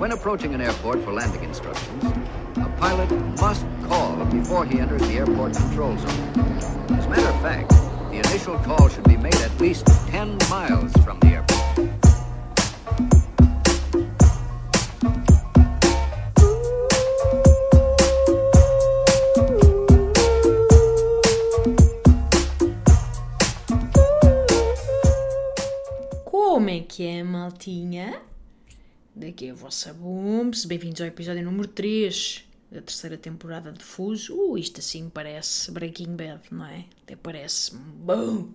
When approaching an airport for landing instructions, a pilot must call before he enters the airport control zone. As a matter of fact, the initial call should be made at least 10 miles from the airport. Como é que é, maltinha? Daqui é a vossa Bumps. Bem-vindos ao episódio número 3 da terceira temporada de Fuso. Uh, isto assim parece Breaking Bad, não é? Até parece bom.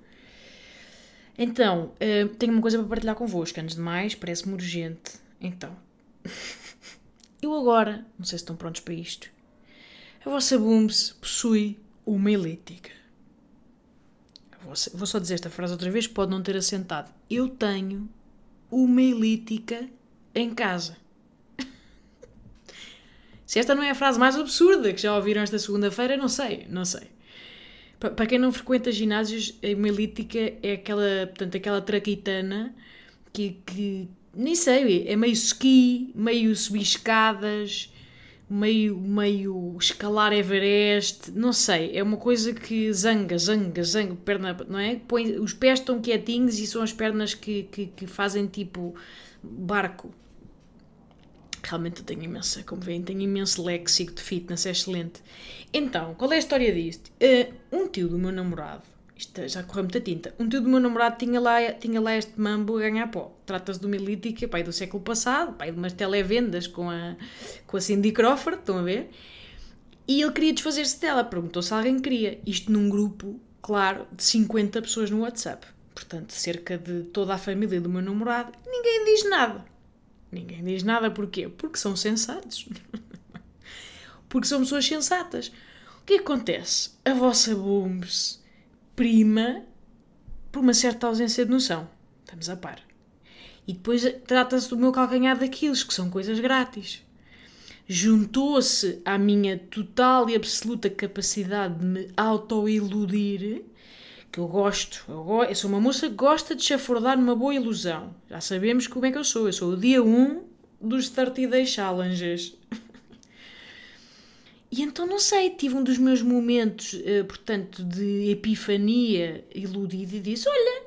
Então, eh, tenho uma coisa para partilhar convosco. Antes de mais, parece-me urgente. Então, eu agora, não sei se estão prontos para isto, a vossa Bumps possui uma elítica. Vou só dizer esta frase outra vez, pode não ter assentado. Eu tenho uma elítica em casa. Se esta não é a frase mais absurda que já ouviram esta segunda-feira, não sei, não sei. Pa- Para quem não frequenta ginásios, a hemolítica é aquela, portanto, aquela traquitana que, que nem sei, é meio ski, meio subir escadas, meio, meio escalar Everest, não sei, é uma coisa que zanga, zanga, zanga, perna, não é? Põe, os pés estão quietinhos e são as pernas que, que, que fazem tipo barco. Realmente eu tenho imensa, como veem, tenho imenso léxico de fitness, é excelente. Então, qual é a história disto? Eh, um tio do meu namorado, isto já correu muita tinta, um tio do meu namorado tinha lá, tinha lá este mambo a ganhar pó. Trata-se de uma elítica, pai do século passado, pai de umas televendas com a, com a Cindy Crawford, estão a ver? E ele queria desfazer-se dela, perguntou se alguém queria. Isto num grupo, claro, de 50 pessoas no WhatsApp. Portanto, cerca de toda a família do meu namorado, ninguém diz nada. Ninguém diz nada porquê? Porque são sensatos. Porque são pessoas sensatas. O que acontece? A vossa Booms prima por uma certa ausência de noção. Estamos a par. E depois trata-se do meu calcanhar daqueles, que são coisas grátis. Juntou-se à minha total e absoluta capacidade de me auto-iludir, que eu gosto, eu, go- eu sou uma moça que gosta de chafurdar numa boa ilusão. Já sabemos como é que eu sou. Eu sou o dia 1 dos 30 Day Challenges. E então, não sei, tive um dos meus momentos, eh, portanto, de epifania iludida e disse: Olha,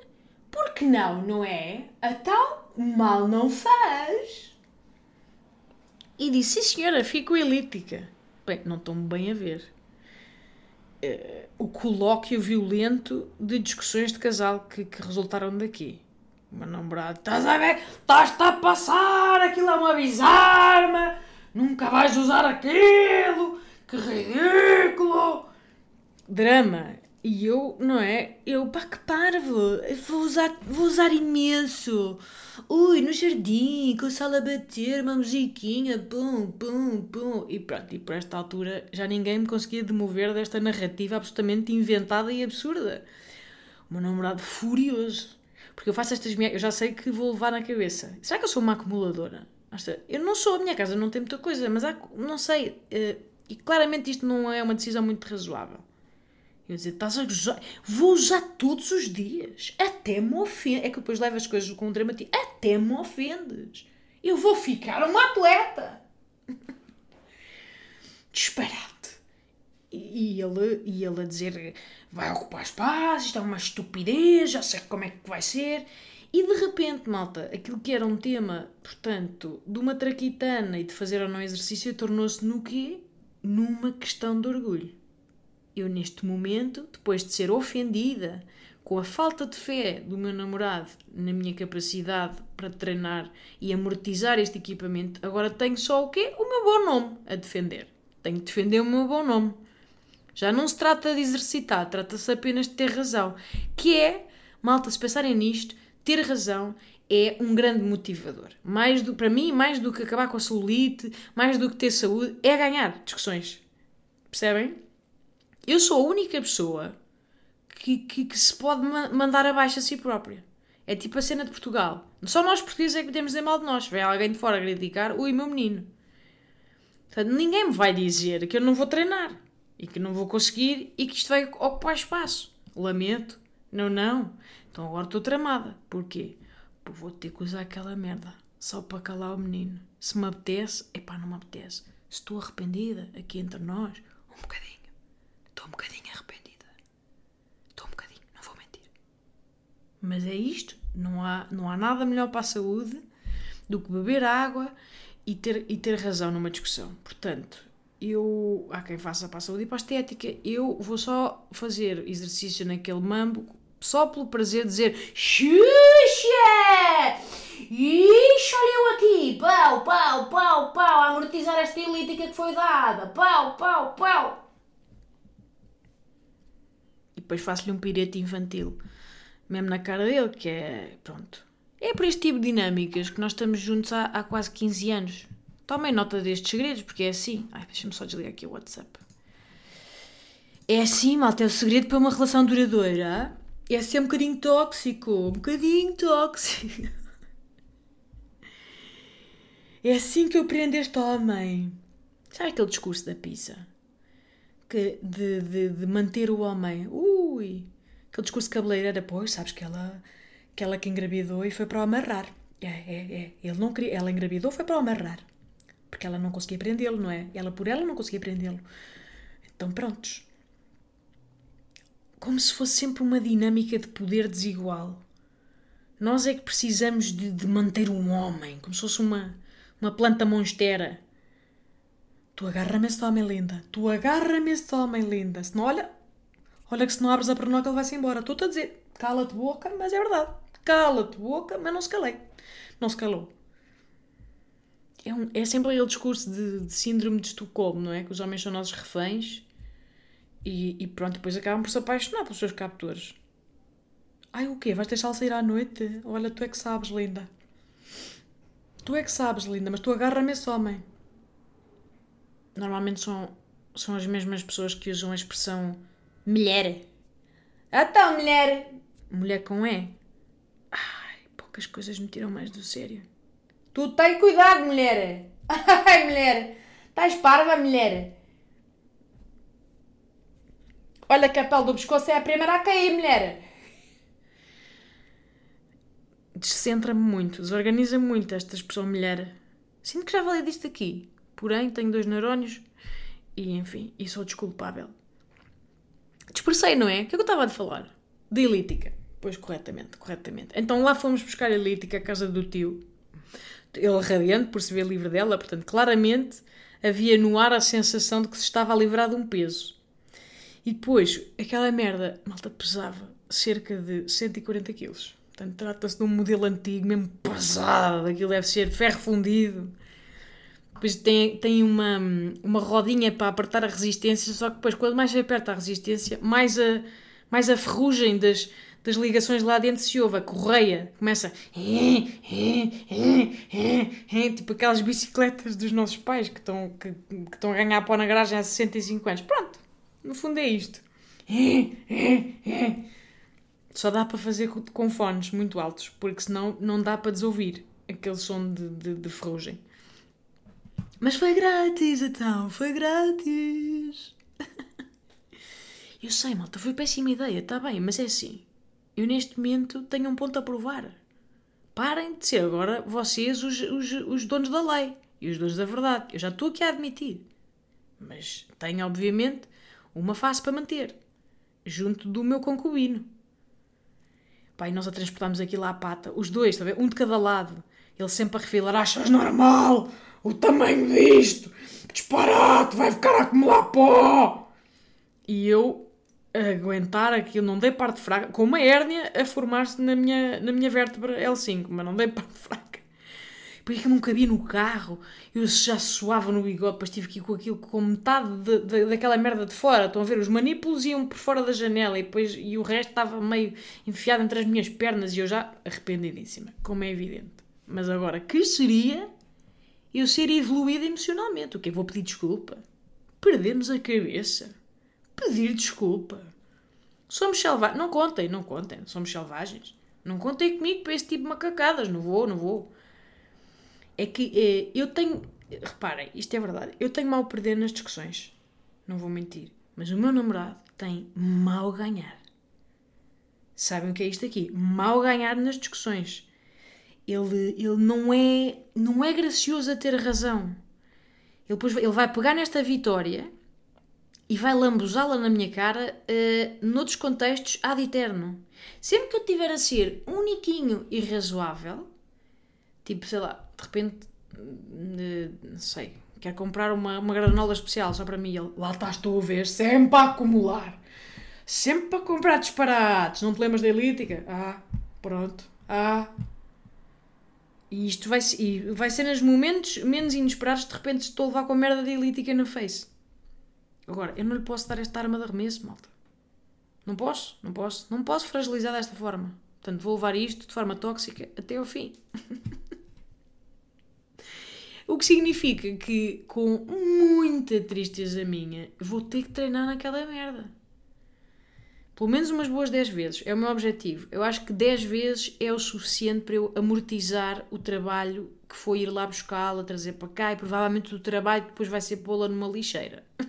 por que não, não é? A tal mal não faz. E disse: Sim, senhora, fico elítica. Bem, não estou-me bem a ver. Eh, o colóquio violento de discussões de casal que, que resultaram daqui. O meu namorado, estás a ver? Estás-te a passar, aquilo é uma bizarma, nunca vais usar aquilo, que ridículo. Drama. E eu, não é? Eu, pá, que parvo, vou usar, vou usar imenso. Ui, no jardim, com a sala a bater, uma musiquinha, pum, pum, pum. E pronto, e por esta altura já ninguém me conseguia demover desta narrativa absolutamente inventada e absurda. O meu namorado furioso. Porque eu faço estas minhas. Eu já sei que vou levar na cabeça. Será que eu sou uma acumuladora? Eu não sou, a minha casa não tem muita coisa, mas há, não sei. eh, E claramente isto não é uma decisão muito razoável. Eu dizer, estás a gozar? Vou usar todos os dias. Até me ofendes. É que depois levo as coisas com um dramatismo. Até me ofendes. Eu vou ficar uma atleta. Disparate. E ele, e ele a dizer vai ocupar espaço, isto é uma estupidez, já sei como é que vai ser. E de repente, malta, aquilo que era um tema, portanto, de uma traquitana e de fazer ou não exercício, tornou-se no quê? Numa questão de orgulho. Eu, neste momento, depois de ser ofendida com a falta de fé do meu namorado na minha capacidade para treinar e amortizar este equipamento, agora tenho só o quê? O meu bom nome a defender. Tenho de defender o meu bom nome. Já não se trata de exercitar, trata-se apenas de ter razão. Que é, malta, se pensarem nisto, ter razão é um grande motivador. Mais do, para mim, mais do que acabar com a celulite, mais do que ter saúde, é ganhar discussões. Percebem? Eu sou a única pessoa que, que, que se pode ma- mandar abaixo a si própria. É tipo a cena de Portugal. Só nós portugueses é que podemos dizer mal de nós. Vem alguém de fora criticar, ui, meu menino. Portanto, ninguém me vai dizer que eu não vou treinar e que não vou conseguir e que isto vai ocupar espaço. Lamento. Não, não. Então agora estou tramada. Porquê? Porque vou ter que usar aquela merda. só para calar o menino. Se me apetece, epá, não me apetece. Estou arrependida, aqui entre nós, um bocadinho. Estou um bocadinho arrependida. Estou um bocadinho, não vou mentir. Mas é isto, não há, não há nada melhor para a saúde do que beber água e ter, e ter razão numa discussão. Portanto, eu, há quem faça para a saúde e para a estética, eu vou só fazer exercício naquele mambo só pelo prazer de dizer Xuxa! Ixi, olha eu aqui! Pau, pau, pau, pau! A amortizar esta elítica que foi dada! Pau, pau, pau! Depois faço-lhe um pirete infantil, mesmo na cara dele, que é. pronto. É por este tipo de dinâmicas que nós estamos juntos há, há quase 15 anos. Tomem nota destes segredos, porque é assim. Ai, deixa-me só desligar aqui o WhatsApp. É assim, malta, é o segredo para uma relação duradoura. É ser um bocadinho tóxico. Um bocadinho tóxico. É assim que eu prendo este homem. Sabe aquele discurso da pizza? Que, de, de, de manter o homem. Ui! Aquele discurso cabeleireiro era, pois, sabes que ela, que ela que engravidou e foi para o amarrar. É, é, é. Ele não queria, ela engravidou foi para o amarrar. Porque ela não conseguia prendê-lo, não é? Ela por ela não conseguia prendê-lo. Então, prontos. Como se fosse sempre uma dinâmica de poder desigual. Nós é que precisamos de, de manter um homem, como se fosse uma, uma planta monstera. Tu agarra-me este homem linda. Tu agarra-me este homem linda. Se não, olha, olha que se não abres a pernoca ele vai-se embora. Estou-te a dizer, cala-te boca, mas é verdade. Cala-te boca, mas não se calei. Não se calou. É, um, é sempre aquele discurso de, de, síndrome de Estocolmo, não é? Que os homens são nossos reféns e, e pronto, depois acabam por se apaixonar pelos seus captores. Ai, o quê? Vais deixá-lo sair à noite? Olha, tu é que sabes, linda. Tu é que sabes, linda, mas tu agarra-me esse homem. Normalmente são, são as mesmas pessoas que usam a expressão mulher. Então, mulher. Mulher com E. Ai, poucas coisas me tiram mais do sério. Tu tem cuidado, mulher. Ai, mulher. Estás parva, mulher. Olha que a pele do pescoço é a primeira a cair, mulher descentra-me muito, desorganiza-me muito esta expressão mulher. Sinto que já falei disto aqui, porém tenho dois neurónios e, enfim, e sou desculpável. Dispersei, não é? O que é que eu estava a falar? De elítica. Pois, corretamente, corretamente. Então lá fomos buscar a elítica à casa do tio. Ele radiante por se ver livre dela, portanto, claramente havia no ar a sensação de que se estava a livrar de um peso. E depois, aquela merda, malta, pesava cerca de 140 quilos. Portanto, trata-se de um modelo antigo, mesmo pesado, aquilo deve ser ferro fundido. Depois tem, tem uma, uma rodinha para apertar a resistência, só que depois, quando mais se aperta a resistência, mais a, mais a ferrugem das, das ligações lá dentro se ouve, a correia começa. Tipo aquelas bicicletas dos nossos pais que estão, que, que estão a ganhar pó na garagem há 65 anos. Pronto, no fundo é isto. Só dá para fazer com fones muito altos, porque senão não dá para desouvir aquele som de, de, de ferrugem. Mas foi grátis, então, foi grátis. eu sei, malta, foi péssima ideia, está bem, mas é assim. Eu neste momento tenho um ponto a provar. Parem de ser agora vocês os, os, os donos da lei e os donos da verdade. Eu já estou aqui a admitir. Mas tenho, obviamente, uma face para manter, junto do meu concubino. Pai, nós a transportámos aquilo à pata, os dois, está a ver? Um de cada lado. Ele sempre a refilar: Achas normal o tamanho disto? Disparate, vai ficar a acumular pó! E eu aguentar aquilo, não dei parte fraca, com uma hérnia a formar-se na minha, na minha vértebra L5, mas não dei parte fraca porque que não cabia no carro, eu já suava no bigode, depois tive que ir com aquilo com metade de, de, daquela merda de fora. Estão a ver? Os manípulos iam por fora da janela e, depois, e o resto estava meio enfiado entre as minhas pernas e eu já arrependidíssima, como é evidente. Mas agora, que seria eu ser evoluída emocionalmente? O que é? Vou pedir desculpa? Perdermos a cabeça? Pedir desculpa? Somos selvagens. Não contem, não contem. Somos selvagens. Não contem comigo para esse tipo de macacadas. Não vou, não vou é que é, eu tenho. Reparem, isto é verdade. Eu tenho mal perder nas discussões. Não vou mentir. Mas o meu namorado tem mal ganhar. Sabem o que é isto aqui? Mal ganhar nas discussões. Ele, ele não, é, não é gracioso a ter razão. Ele, depois, ele vai pegar nesta vitória e vai lambuzá-la na minha cara uh, noutros contextos ad eterno. Sempre que eu tiver a ser uniquinho e razoável, tipo, sei lá, de repente, uh, não sei, quero comprar uma, uma granola especial só para mim, ele, lá estás tu a ver, sempre a acumular, sempre para comprar disparates, não te lembras da elítica? Ah, pronto, ah, e isto vai, e vai ser nos momentos menos inesperados, de repente estou a levar com a merda de elítica na face. Agora, eu não lhe posso dar esta arma de arremesso, malta. Não posso, não posso. Não posso fragilizar desta forma. Portanto, vou levar isto de forma tóxica até ao fim. o que significa que, com muita tristeza minha, vou ter que treinar naquela merda. Pelo menos umas boas 10 vezes. É o meu objetivo. Eu acho que 10 vezes é o suficiente para eu amortizar o trabalho que foi ir lá buscá-la, trazer para cá e provavelmente o trabalho depois vai ser pô-la numa lixeira.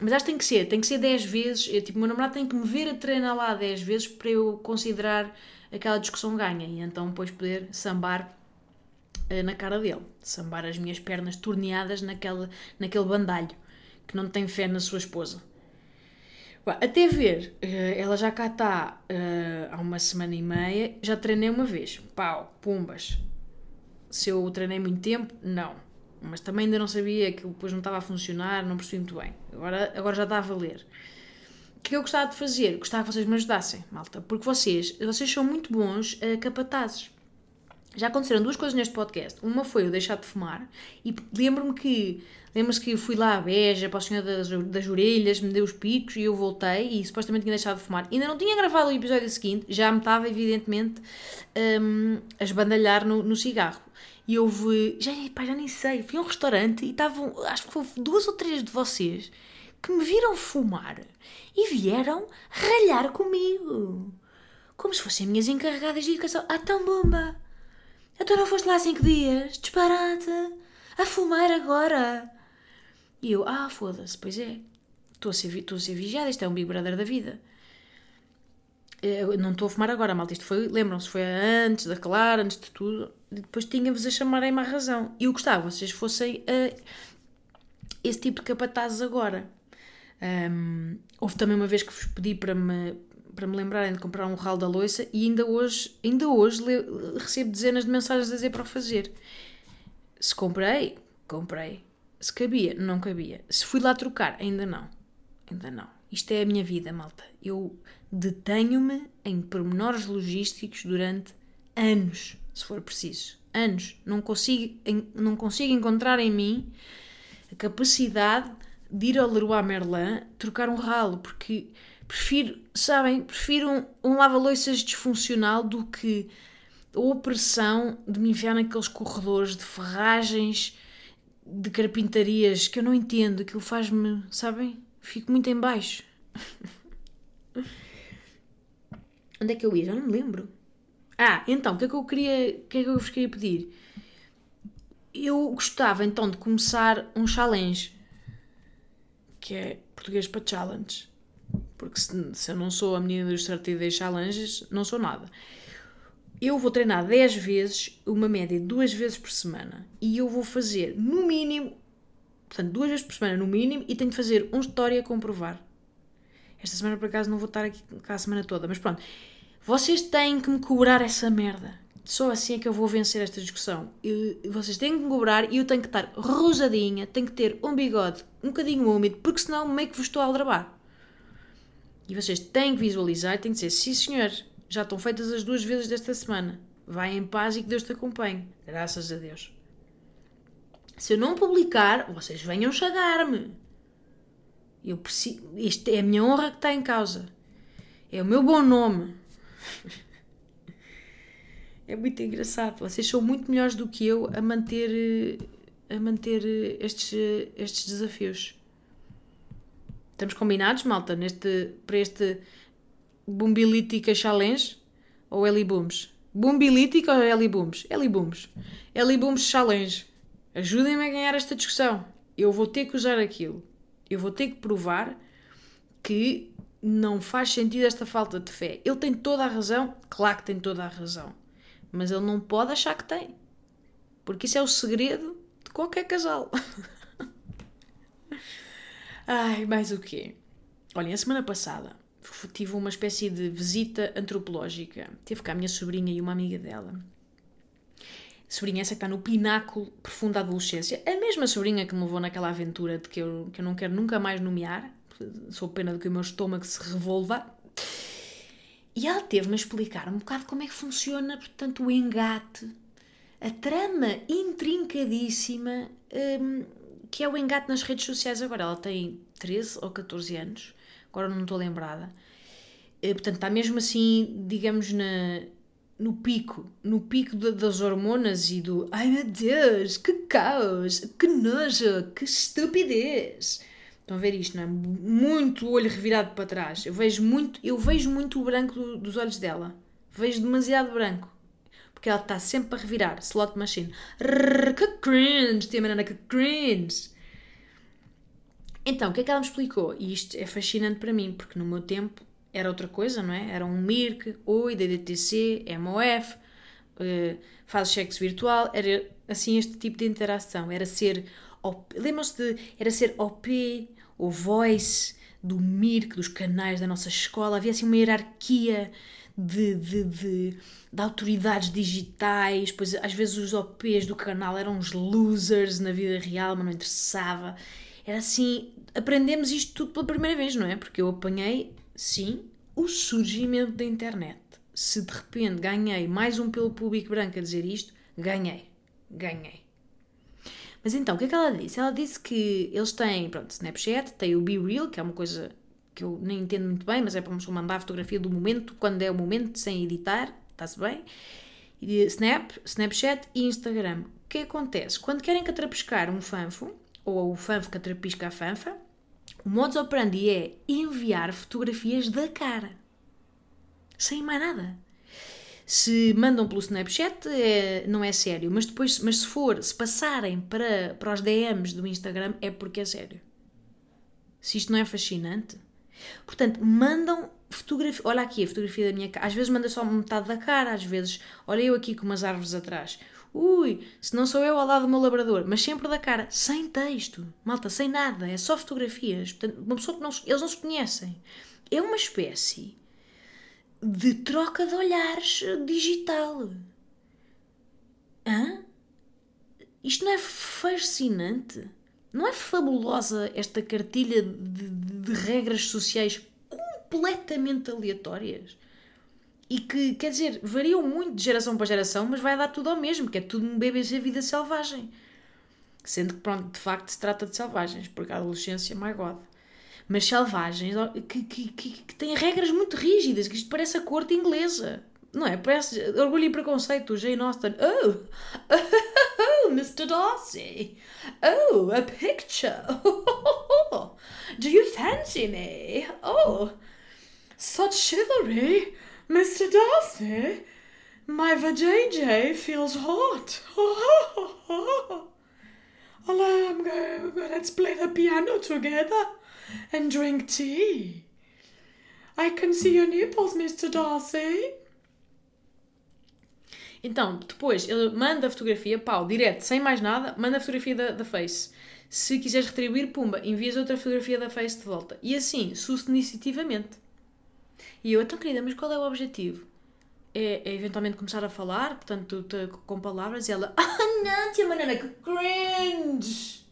Mas acho que tem que ser, tem que ser 10 vezes. Eu, tipo, o meu namorado tem que me ver a treinar lá 10 vezes para eu considerar aquela discussão ganha e então depois poder sambar uh, na cara dele. Sambar as minhas pernas torneadas naquele, naquele bandalho que não tem fé na sua esposa. Até ver, eh, ela já cá está uh, há uma semana e meia, já treinei uma vez. Pau, pumbas. Se eu treinei muito tempo, não. Mas também ainda não sabia que depois não estava a funcionar, não percebi muito bem. Agora, agora já está a valer. O que eu gostava de fazer? Gostava que vocês me ajudassem, malta. Porque vocês, vocês são muito bons uh, capatazes. Já aconteceram duas coisas neste podcast. Uma foi eu deixar de fumar e lembro-me que Lembras que fui lá à Beja, para o senhor das, das orelhas, me deu os picos e eu voltei e supostamente tinha deixado de fumar. Ainda não tinha gravado o episódio seguinte, já me estava, evidentemente, um, a esbandalhar no, no cigarro. E houve. Já, pá, já nem sei. Fui a um restaurante e estavam. Acho que houve duas ou três de vocês que me viram fumar e vieram ralhar comigo. Como se fossem minhas encarregadas de educação. Ah, tão bomba! Então não foste lá cinco dias? Disparate! A fumar agora! E eu, ah, foda-se, pois é. Estou a, ser, estou a ser vigiada, isto é um Big Brother da vida. Eu não estou a fumar agora, malta. Isto foi, lembram-se, foi antes da Clara, antes de tudo. Depois tinha-vos a chamarem-me à razão. E eu gostava que vocês fossem uh, esse tipo de capatazes agora. Um, houve também uma vez que vos pedi para me, para me lembrarem de comprar um ralo da loiça e ainda hoje, ainda hoje recebo dezenas de mensagens a dizer para o fazer. Se comprei, comprei. Se cabia, não cabia. Se fui lá trocar, ainda não. Ainda não. Isto é a minha vida, malta. Eu detenho-me em pormenores logísticos durante anos, se for preciso. Anos. Não consigo, não consigo encontrar em mim a capacidade de ir ao Leroy Merlin trocar um ralo, porque prefiro, sabem, prefiro um, um lava-loiças disfuncional do que a opressão de me enfiar naqueles corredores de ferragens de carpintarias que eu não entendo, aquilo faz-me, sabem? Fico muito em baixo. Onde é que eu ia? Já não me lembro. Ah, então, o que é que eu queria, o que é que eu vos queria pedir? Eu gostava então de começar um challenge, que é português para challenge. Porque se, se eu não sou a menina dos 30 Days Challenges, não sou nada. Eu vou treinar 10 vezes, uma média de 2 vezes por semana. E eu vou fazer, no mínimo, portanto, 2 vezes por semana no mínimo, e tenho de fazer um história a comprovar. Esta semana, por acaso, não vou estar aqui cá a semana toda, mas pronto. Vocês têm que me cobrar essa merda. Só assim é que eu vou vencer esta discussão. E vocês têm que me cobrar e eu tenho que estar rosadinha, tenho que ter um bigode um bocadinho úmido, porque senão meio que vos estou a aldrabar. E vocês têm que visualizar e têm que dizer, sim senhor, já estão feitas as duas vezes desta semana. Vai em paz e que Deus te acompanhe. Graças a Deus. Se eu não publicar, vocês venham chagar-me. Eu preciso. Isto é a minha honra que está em causa. É o meu bom nome. é muito engraçado. Vocês são muito melhores do que eu a manter, a manter estes, estes desafios. Estamos combinados, malta, neste, para este Bumbilítica Challenge ou Elibooms? Bumbilítica ou Elibooms? Elibooms. Elibooms Challenge. Ajudem-me a ganhar esta discussão. Eu vou ter que usar aquilo. Eu vou ter que provar que não faz sentido esta falta de fé. Ele tem toda a razão, claro que tem toda a razão, mas ele não pode achar que tem, porque isso é o segredo de qualquer casal. Ai, mais o quê? Olhem, a semana passada tive uma espécie de visita antropológica. Teve cá a minha sobrinha e uma amiga dela. Sobrinha essa que está no pináculo profundo da adolescência. A mesma sobrinha que me levou naquela aventura de que eu, que eu não quero nunca mais nomear. Sou pena de que o meu estômago se revolva. E ela teve-me a explicar um bocado como é que funciona, portanto, o engate. A trama intrincadíssima hum, que é o engate nas redes sociais agora. Ela tem 13 ou 14 anos agora não estou lembrada. Eh, portanto, está mesmo assim, digamos, na, no pico, no pico de, das hormonas e do ai meu Deus, que caos, que nojo, que estupidez. Estão a ver isto, não é? Muito olho revirado para trás. Eu vejo muito, eu vejo muito o branco do, dos olhos dela. Vejo demasiado branco. Porque ela está sempre a revirar. Slot machine. Rrr, que cringe, tia Mariana, que cringe. Então, o que é que ela me explicou? E isto é fascinante para mim, porque no meu tempo era outra coisa, não é? Era um MIRC, OI, DDTC, MOF, uh, faz sexo virtual, era assim este tipo de interação. Era ser, lembram-se de, era ser OP, ou voice do MIRC, dos canais da nossa escola, havia assim uma hierarquia de, de, de, de, autoridades digitais, pois às vezes os OPs do canal eram uns losers na vida real, mas não interessava. Era assim, aprendemos isto tudo pela primeira vez, não é? Porque eu apanhei, sim, o surgimento da internet. Se de repente ganhei mais um pelo público branco a dizer isto, ganhei. Ganhei. Mas então, o que é que ela disse? Ela disse que eles têm, pronto, Snapchat, tem o Be Real, que é uma coisa que eu nem entendo muito bem, mas é para mandar a fotografia do momento, quando é o momento, sem editar, está-se bem. Snap, Snapchat e Instagram. O que acontece? Quando querem catrapiscar um fanfo, ou o fanfo que atrapisca a fanfa, o modus operandi é enviar fotografias da cara. Sem mais nada. Se mandam pelo Snapchat, é, não é sério. Mas depois, mas se for, se passarem para, para os DMs do Instagram, é porque é sério. Se isto não é fascinante. Portanto, mandam fotografia. Olha aqui a fotografia da minha cara. Às vezes manda só metade da cara, às vezes. Olha eu aqui com umas árvores atrás. Ui, se não sou eu ao lado do meu labrador, mas sempre da cara, sem texto, malta, sem nada, é só fotografias. Portanto, uma pessoa que não, eles não se conhecem. É uma espécie de troca de olhares digital. Hã? Isto não é fascinante? Não é fabulosa esta cartilha de, de, de regras sociais completamente aleatórias? e que, quer dizer, variam muito de geração para geração, mas vai dar tudo ao mesmo, que é tudo um BBC vida selvagem. Sendo que, pronto, de facto se trata de selvagens, porque a adolescência, my God. Mas selvagens que, que, que, que têm regras muito rígidas, que isto parece a corte inglesa. Não é? Parece orgulho e preconceito, Jane Austen. Oh, oh, Mr. Darcy. Oh, a picture. Do you fancy me? Oh, such chivalry. Mr. Darcy, my vajayjay feels hot. Oh, I'm going, let's play the piano together and drink tea. I can see your nipples, Mr. Darcy. Então, depois ele manda a fotografia, pau, direto, sem mais nada, manda a fotografia da, da Face. Se quiseres retribuir, pumba, envias outra fotografia da Face de volta. E assim, sucessivamente. E eu, então querida, mas qual é o objetivo? É, é eventualmente começar a falar, portanto, te, com palavras, e ela, ah não, tia Manana, que cringe!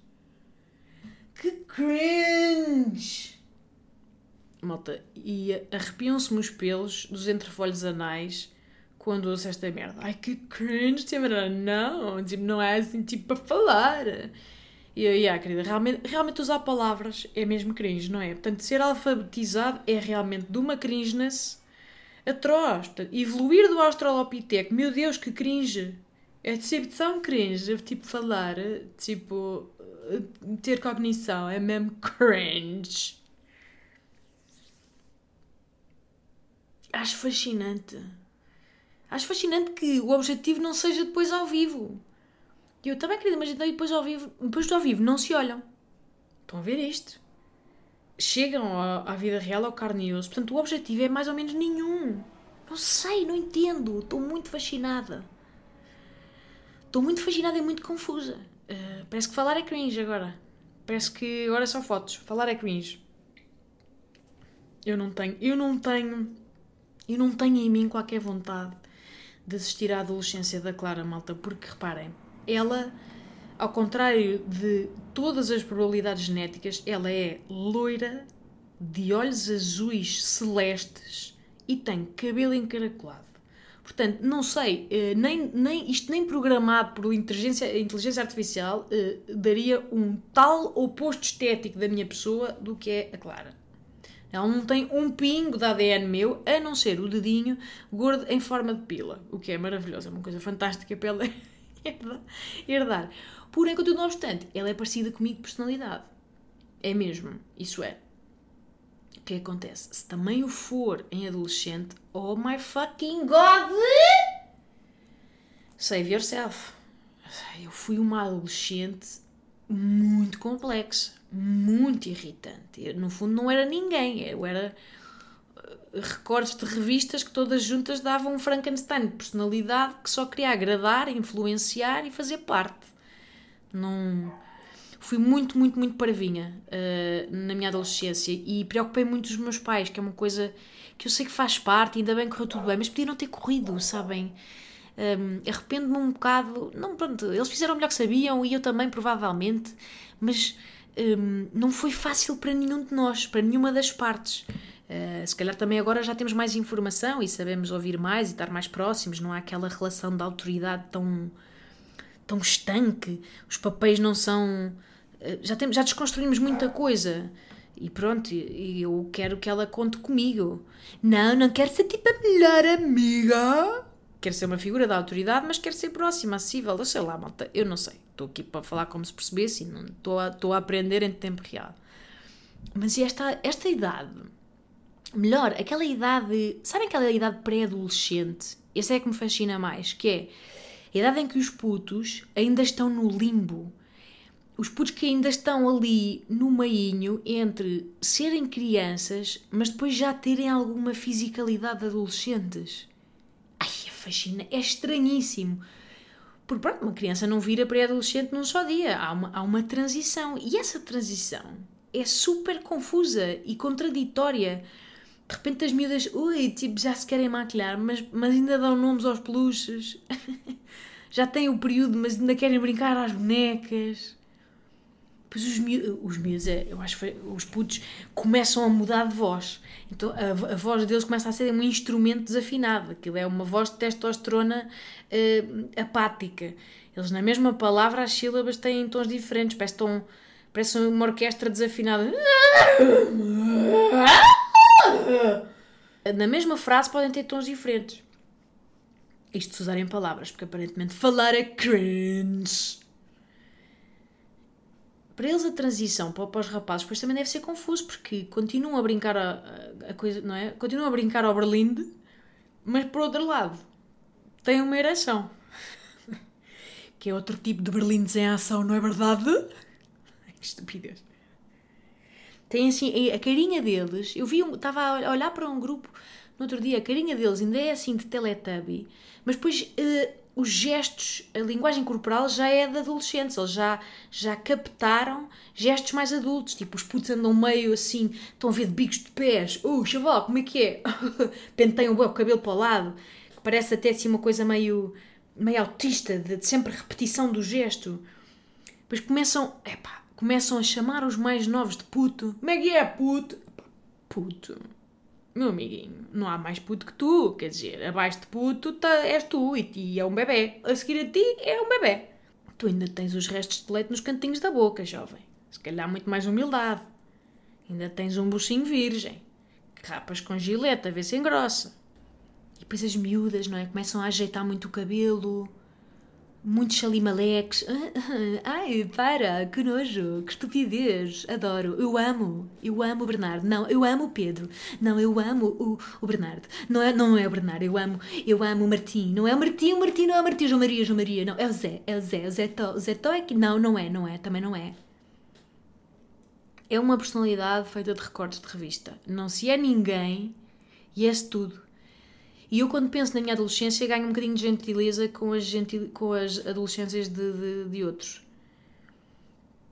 Que cringe! Malta, e arrepiam-se-me os pelos dos entrefolhos anais quando ouço esta merda. Ai, que cringe, Manana, não, tipo, não é assim, tipo, para falar. E eu, yeah, querida, realmente, realmente usar palavras é mesmo cringe, não é? Portanto, ser alfabetizado é realmente de uma cringeness atroz. Portanto, evoluir do Australopiteco, meu Deus, que cringe! É tipo tão cringe, tipo falar, tipo ter cognição, é mesmo cringe. Acho fascinante. Acho fascinante que o objetivo não seja depois ao vivo. E eu também, querida, mas então depois ao vivo, depois do ao vivo não se olham. Estão a ver isto? chegam à, à vida real ao carne e osso. Portanto, o objetivo é mais ou menos nenhum. Não sei, não entendo. Estou muito fascinada. Estou muito fascinada e muito confusa. Uh, parece que falar é cringe agora. Parece que agora só fotos. Falar é cringe. Eu não tenho, eu não tenho, eu não tenho em mim qualquer vontade de assistir à adolescência da Clara Malta, porque reparem, ela, ao contrário de todas as probabilidades genéticas, ela é loira, de olhos azuis celestes e tem cabelo encaracolado. Portanto, não sei, eh, nem, nem, isto nem programado por inteligência, inteligência artificial eh, daria um tal oposto estético da minha pessoa do que é a Clara. Ela não tem um pingo de ADN meu, a não ser o dedinho gordo em forma de pila, o que é maravilhoso, é uma coisa fantástica para ela herdar. Porém, contudo, não obstante, ela é parecida comigo de personalidade. É mesmo, isso é. O que acontece? Se também o for em adolescente, oh my fucking god! Save yourself. Eu fui uma adolescente muito complexa, muito irritante. Eu, no fundo, não era ninguém, eu era eh, recordes de revistas que todas juntas davam um Frankenstein de personalidade que só queria agradar, influenciar e fazer parte. Não fui muito, muito, muito parvinha uh, na minha adolescência e preocupei muito os meus pais, que é uma coisa que eu sei que faz parte, ainda bem que correu tudo bem, mas podia não ter corrido, sabem? Um, Arrependo-me um bocado. Não, pronto, eles fizeram o melhor que sabiam e eu também, provavelmente, mas um, não foi fácil para nenhum de nós, para nenhuma das partes. Uh, se calhar também agora já temos mais informação e sabemos ouvir mais e estar mais próximos, não há aquela relação de autoridade tão, tão estanque, os papéis não são. Uh, já, temos, já desconstruímos muita coisa. E pronto, eu quero que ela conte comigo. Não, não quero ser tipo a melhor amiga quer ser uma figura da autoridade, mas quer ser próxima, acessível. Eu sei lá, malta, eu não sei. Estou aqui para falar como se percebesse e estou a, a aprender em tempo real. Mas esta, esta idade, melhor, aquela idade, sabem aquela idade pré-adolescente? Essa é que me fascina mais, que é a idade em que os putos ainda estão no limbo. Os putos que ainda estão ali no meinho entre serem crianças, mas depois já terem alguma fisicalidade de adolescentes fascina, é estranhíssimo. Porque pronto, uma criança não vira pré-adolescente num só dia, há uma, há uma transição. E essa transição é super confusa e contraditória. De repente as miúdas, ui, tipo, já se querem maquilhar, mas, mas ainda dão nomes aos peluches. já têm o período, mas ainda querem brincar às bonecas. Depois os, miúdos, os miúdos, é, eu acho que os putos começam a mudar de voz. Então a, a, voz deles começa a ser um instrumento desafinado. Aquilo é uma voz de testosterona uh, apática. Eles, na mesma palavra, as sílabas têm tons diferentes. Parece, tão, parece uma orquestra desafinada. Na mesma frase podem ter tons diferentes. Isto se usarem palavras, porque aparentemente falar é cringe para eles a transição para, para os rapazes depois também deve ser confuso porque continuam a brincar a, a, coisa, não é? Continuam a brincar ao Berlinde, mas por outro lado têm uma ereção. que é outro tipo de berlindes em ação, não é verdade? Estupidez. Tem assim, a carinha deles, eu vi, estava a olhar para um grupo no outro dia, a carinha deles ainda é assim de Teletubby, mas depois uh, os gestos, a linguagem corporal já é de adolescentes, eles já, já captaram gestos mais adultos, tipo os putos andam meio assim, estão a ver de bicos de pés, oh chaval, como é que é? Penteiam o cabelo para o lado, que parece até assim uma coisa meio, meio autista, de, de sempre repetição do gesto. Depois começam, epá, começam a chamar os mais novos de puto, como é que é puto? Puto meu amiguinho, não há mais puto que tu, quer dizer, abaixo de puto tá, és tu e, e é um bebê. A seguir a ti é um bebê. Tu ainda tens os restos de leite nos cantinhos da boca, jovem. Se calhar muito mais humildade. Ainda tens um buchinho virgem. Rapas com gilete a ver se engrossa. E depois as miúdas, não é? Começam a ajeitar muito o cabelo muitos chalimaleques. Ai, para, que nojo, que estupidez. Adoro, eu amo, eu amo o Bernardo. Não, eu amo o Pedro. Não, eu amo o, o Bernardo. Não é, não é o Bernardo, eu amo, eu amo o Martim. Não é o Martim, o Martim não é o Martim, João Maria, João Maria. Não, é o Zé, é o Zé, o Zé Tó. O Zé Tó é que. Não, não é, não é, também não é. é uma personalidade feita de recortes de revista. Não se é ninguém e é-se tudo. E eu, quando penso na minha adolescência, ganho um bocadinho de gentileza com as, gentil... com as adolescências de, de, de outros.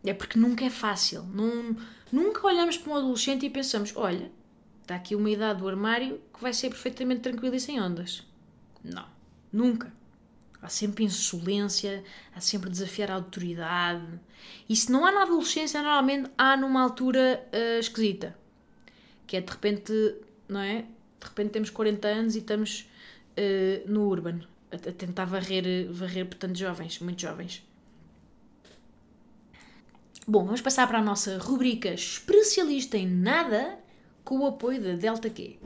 É porque nunca é fácil. Não, nunca olhamos para um adolescente e pensamos: olha, está aqui uma idade do armário que vai ser perfeitamente tranquila e sem ondas. Não, nunca. Há sempre insolência, há sempre desafiar a autoridade. E se não há na adolescência, normalmente há numa altura uh, esquisita. Que é de repente, não é? Repente temos 40 anos e estamos uh, no urban, a, a, tentar varrer, varrer, portanto, jovens, muito jovens. Bom, vamos passar para a nossa rubrica especialista em nada com o apoio da Delta Q.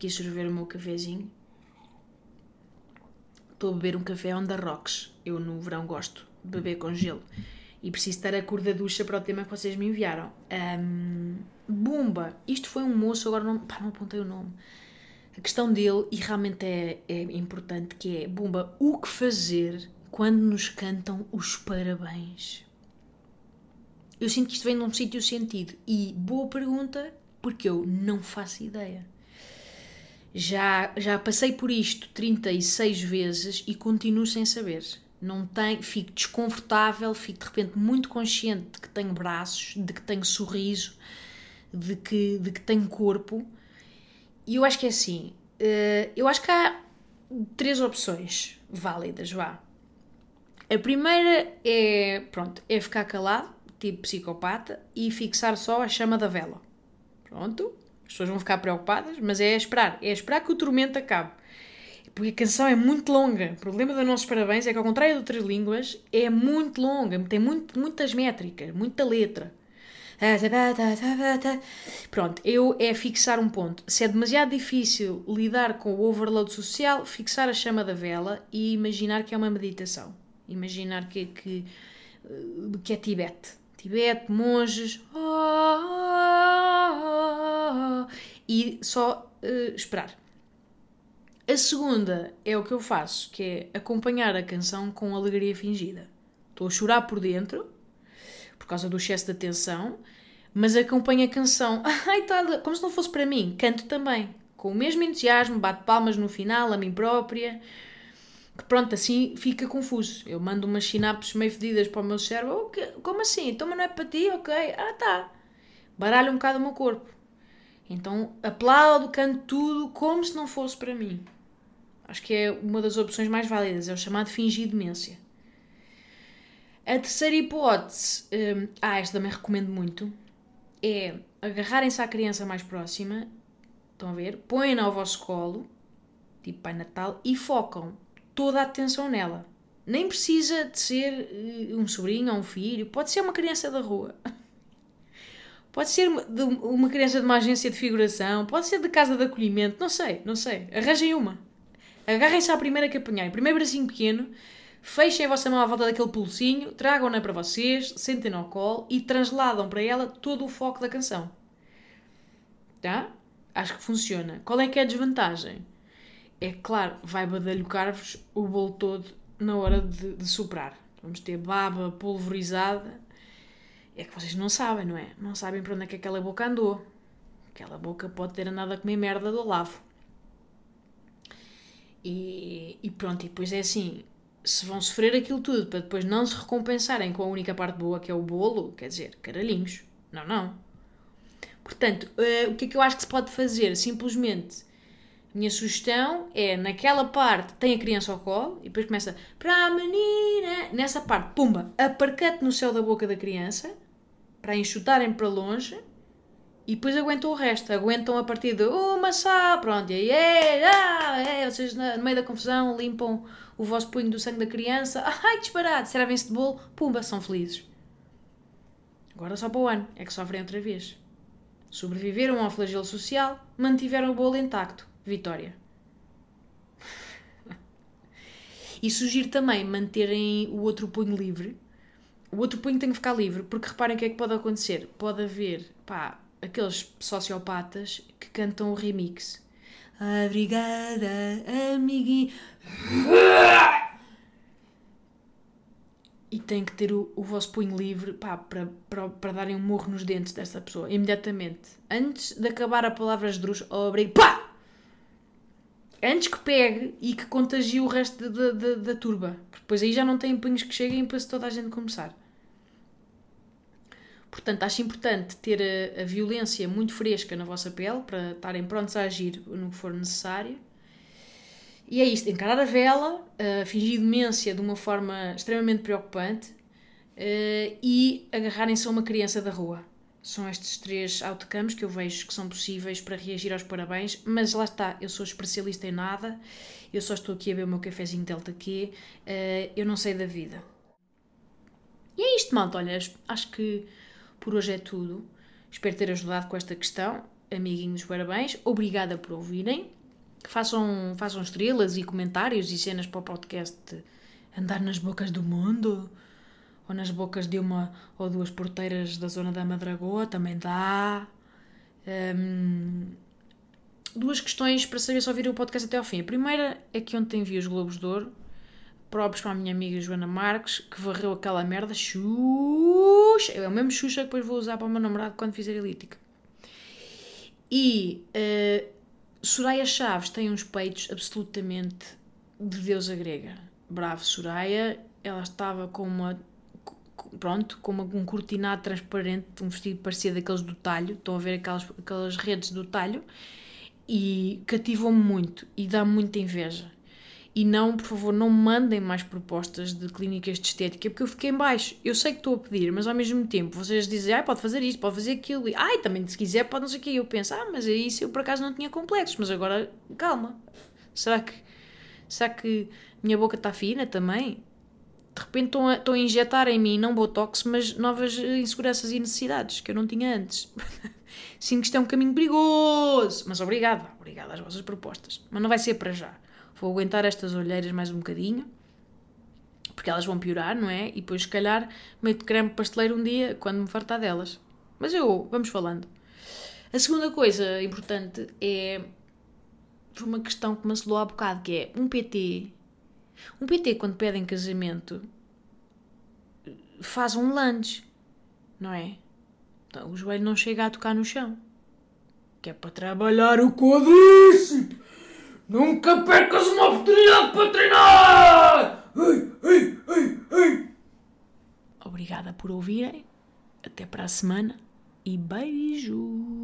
quis servir o meu cafezinho. Estou a beber um café on the rocks. Eu no verão gosto de beber com gelo. E preciso estar a cor da ducha para o tema que vocês me enviaram. Um, Bumba! Isto foi um moço, agora não, pá, não apontei o nome. A questão dele, e realmente é, é importante, que é Bumba, o que fazer quando nos cantam os parabéns? Eu sinto que isto vem num sítio sentido. E boa pergunta, porque eu não faço ideia. Já, já passei por isto 36 vezes e continuo sem saber. Não tenho, fico desconfortável, fico de repente muito consciente de que tenho braços, de que tenho sorriso, de que, de que tenho corpo. E eu acho que é assim. Eh, eu acho que há três opções válidas, vá. A primeira é, pronto, é ficar calado, tipo psicopata, e fixar só a chama da vela. Pronto. As pessoas vão ficar preocupadas, mas é esperar, é esperar que o tormento acabe. Porque a canção é muito longa. O problema dos nossos parabéns é que, ao contrário de outras línguas, é muito longa, tem muito, muitas métricas, muita letra. Pronto, eu é fixar um ponto. Se é demasiado difícil lidar com o overload social, fixar a chama da vela e imaginar que é uma meditação. Imaginar que, que, que é Tibete. Tibete, monges. E só uh, esperar. A segunda é o que eu faço, que é acompanhar a canção com alegria fingida. Estou a chorar por dentro, por causa do excesso de atenção, mas acompanho a canção. Ai, tá, como se não fosse para mim. Canto também. Com o mesmo entusiasmo, bato palmas no final, a mim própria que pronto, assim fica confuso. Eu mando umas sinapses meio fedidas para o meu cérebro. Oh, que, como assim? Então, mas não é para ti? Ok. Ah, tá. Baralho um bocado o meu corpo. Então, aplaudo, canto tudo como se não fosse para mim. Acho que é uma das opções mais válidas. É o chamado fingir demência. A terceira hipótese, hum, ah, esta também recomendo muito, é agarrarem-se à criança mais próxima, estão a ver, põem-na ao vosso colo, tipo Pai Natal, e focam toda a atenção nela. Nem precisa de ser eh, um sobrinho ou um filho, pode ser uma criança da rua. Pode ser uma criança de uma agência de figuração, pode ser de casa de acolhimento, não sei, não sei. Arranjem uma. Agarrem-se à primeira que apanharem. Primeiro bracinho pequeno, fechem a vossa mão à volta daquele pulsinho, tragam-na para vocês, sentem-na ao colo e transladam para ela todo o foco da canção. Tá? Acho que funciona. Qual é que é a desvantagem? é claro, vai badalhocar-vos o bolo todo na hora de, de soprar. Vamos ter baba pulverizada. É que vocês não sabem, não é? Não sabem para onde é que aquela boca andou. Aquela boca pode ter andado a comer merda do lavo. E, e pronto, e depois é assim: se vão sofrer aquilo tudo para depois não se recompensarem com a única parte boa que é o bolo, quer dizer, caralhinhos. Não, não. Portanto, uh, o que é que eu acho que se pode fazer? Simplesmente minha sugestão é, naquela parte, tem a criança ao colo e depois começa para a menina. Nessa parte, pumba, aparcate no céu da boca da criança para enxutarem para longe e depois aguentam o resto. Aguentam a partir de uma só, pronto, e aí, é, ah, é, vocês no meio da confusão limpam o vosso punho do sangue da criança. Ai, disparado, servem-se de bolo, pumba, são felizes. Agora só para o ano, é que sofrem outra vez. Sobreviveram ao flagelo social, mantiveram o bolo intacto Vitória. E sugiro também manterem o outro punho livre. O outro punho tem que ficar livre, porque reparem o que é que pode acontecer. Pode haver, pá, aqueles sociopatas que cantam o remix. Obrigada, amiguinho. E tem que ter o, o vosso punho livre pá, para, para, para darem um morro nos dentes dessa pessoa, imediatamente. Antes de acabar a palavra drus, obrigado. Pá! Antes que pegue e que contagie o resto da, da, da turba. Porque depois aí já não tem punhos que cheguem para se toda a gente começar. Portanto, acho importante ter a, a, violência muito fresca na vossa pele para estarem prontos a agir no que for necessário. E é isto: encarar a vela, uh, fingir demência de uma forma extremamente preocupante uh, e agarrarem-se a uma criança da rua. São estes três outcomes que eu vejo que são possíveis para reagir aos parabéns, mas lá está, eu sou especialista em nada, eu só estou aqui a beber o meu cafezinho Delta Q, uh, eu não sei da vida. E é isto, malta, olha, acho que por hoje é tudo. Espero ter ajudado com esta questão. Amiguinhos, parabéns. Obrigada por ouvirem. Façam, façam estrelas e comentários e cenas para o podcast andar nas bocas do mundo. Ou nas bocas de uma ou duas porteiras da zona da Madragoa, também dá. Um, duas questões para saber se ouviram o podcast até ao fim. A primeira é que ontem vi os Globos de Ouro próprios para a minha amiga Joana Marques, que varreu aquela merda. Xuxa! É o mesmo Xuxa que depois vou usar para o meu namorado quando fizer elítica. E uh, Soraya Chaves tem uns peitos absolutamente de deusa grega. Bravo, Soraya. Ela estava com uma. Pronto, com uma, um cortinado transparente, um vestido parecido daqueles do talho. Estão a ver aquelas, aquelas redes do talho. E cativou-me muito e dá-me muita inveja e não, por favor, não mandem mais propostas de clínicas de estética, porque eu fiquei em baixo. Eu sei que estou a pedir, mas ao mesmo tempo vocês dizem, ah, pode fazer isto, pode fazer aquilo, e ai, também se quiser pode não sei o quê. Eu penso, ah, mas é isso, eu por acaso não tinha complexos, mas agora, calma. Será que, será que minha boca está fina também? De repente estão a, estão a injetar em mim, não botox, mas novas inseguranças e necessidades que eu não tinha antes. Sinto que isto é um caminho perigoso. Mas obrigada, obrigada às vossas propostas. Mas não vai ser para já. Vou aguentar estas olheiras mais um bocadinho, porque elas vão piorar, não é? E depois, se calhar, meto creme pasteleiro um dia quando me fartar delas. Mas eu, vamos falando. A segunda coisa importante é uma questão que me assolou há bocado, que é um PT. Um PT, quando pedem casamento, faz um lunge, não é? Então, o joelho não chega a tocar no chão. Que é para trabalhar o quadríceps Nunca percas uma oportunidade para treinar! Ei, ei, ei, ei. Obrigada por ouvirem. Até para a semana e beijo!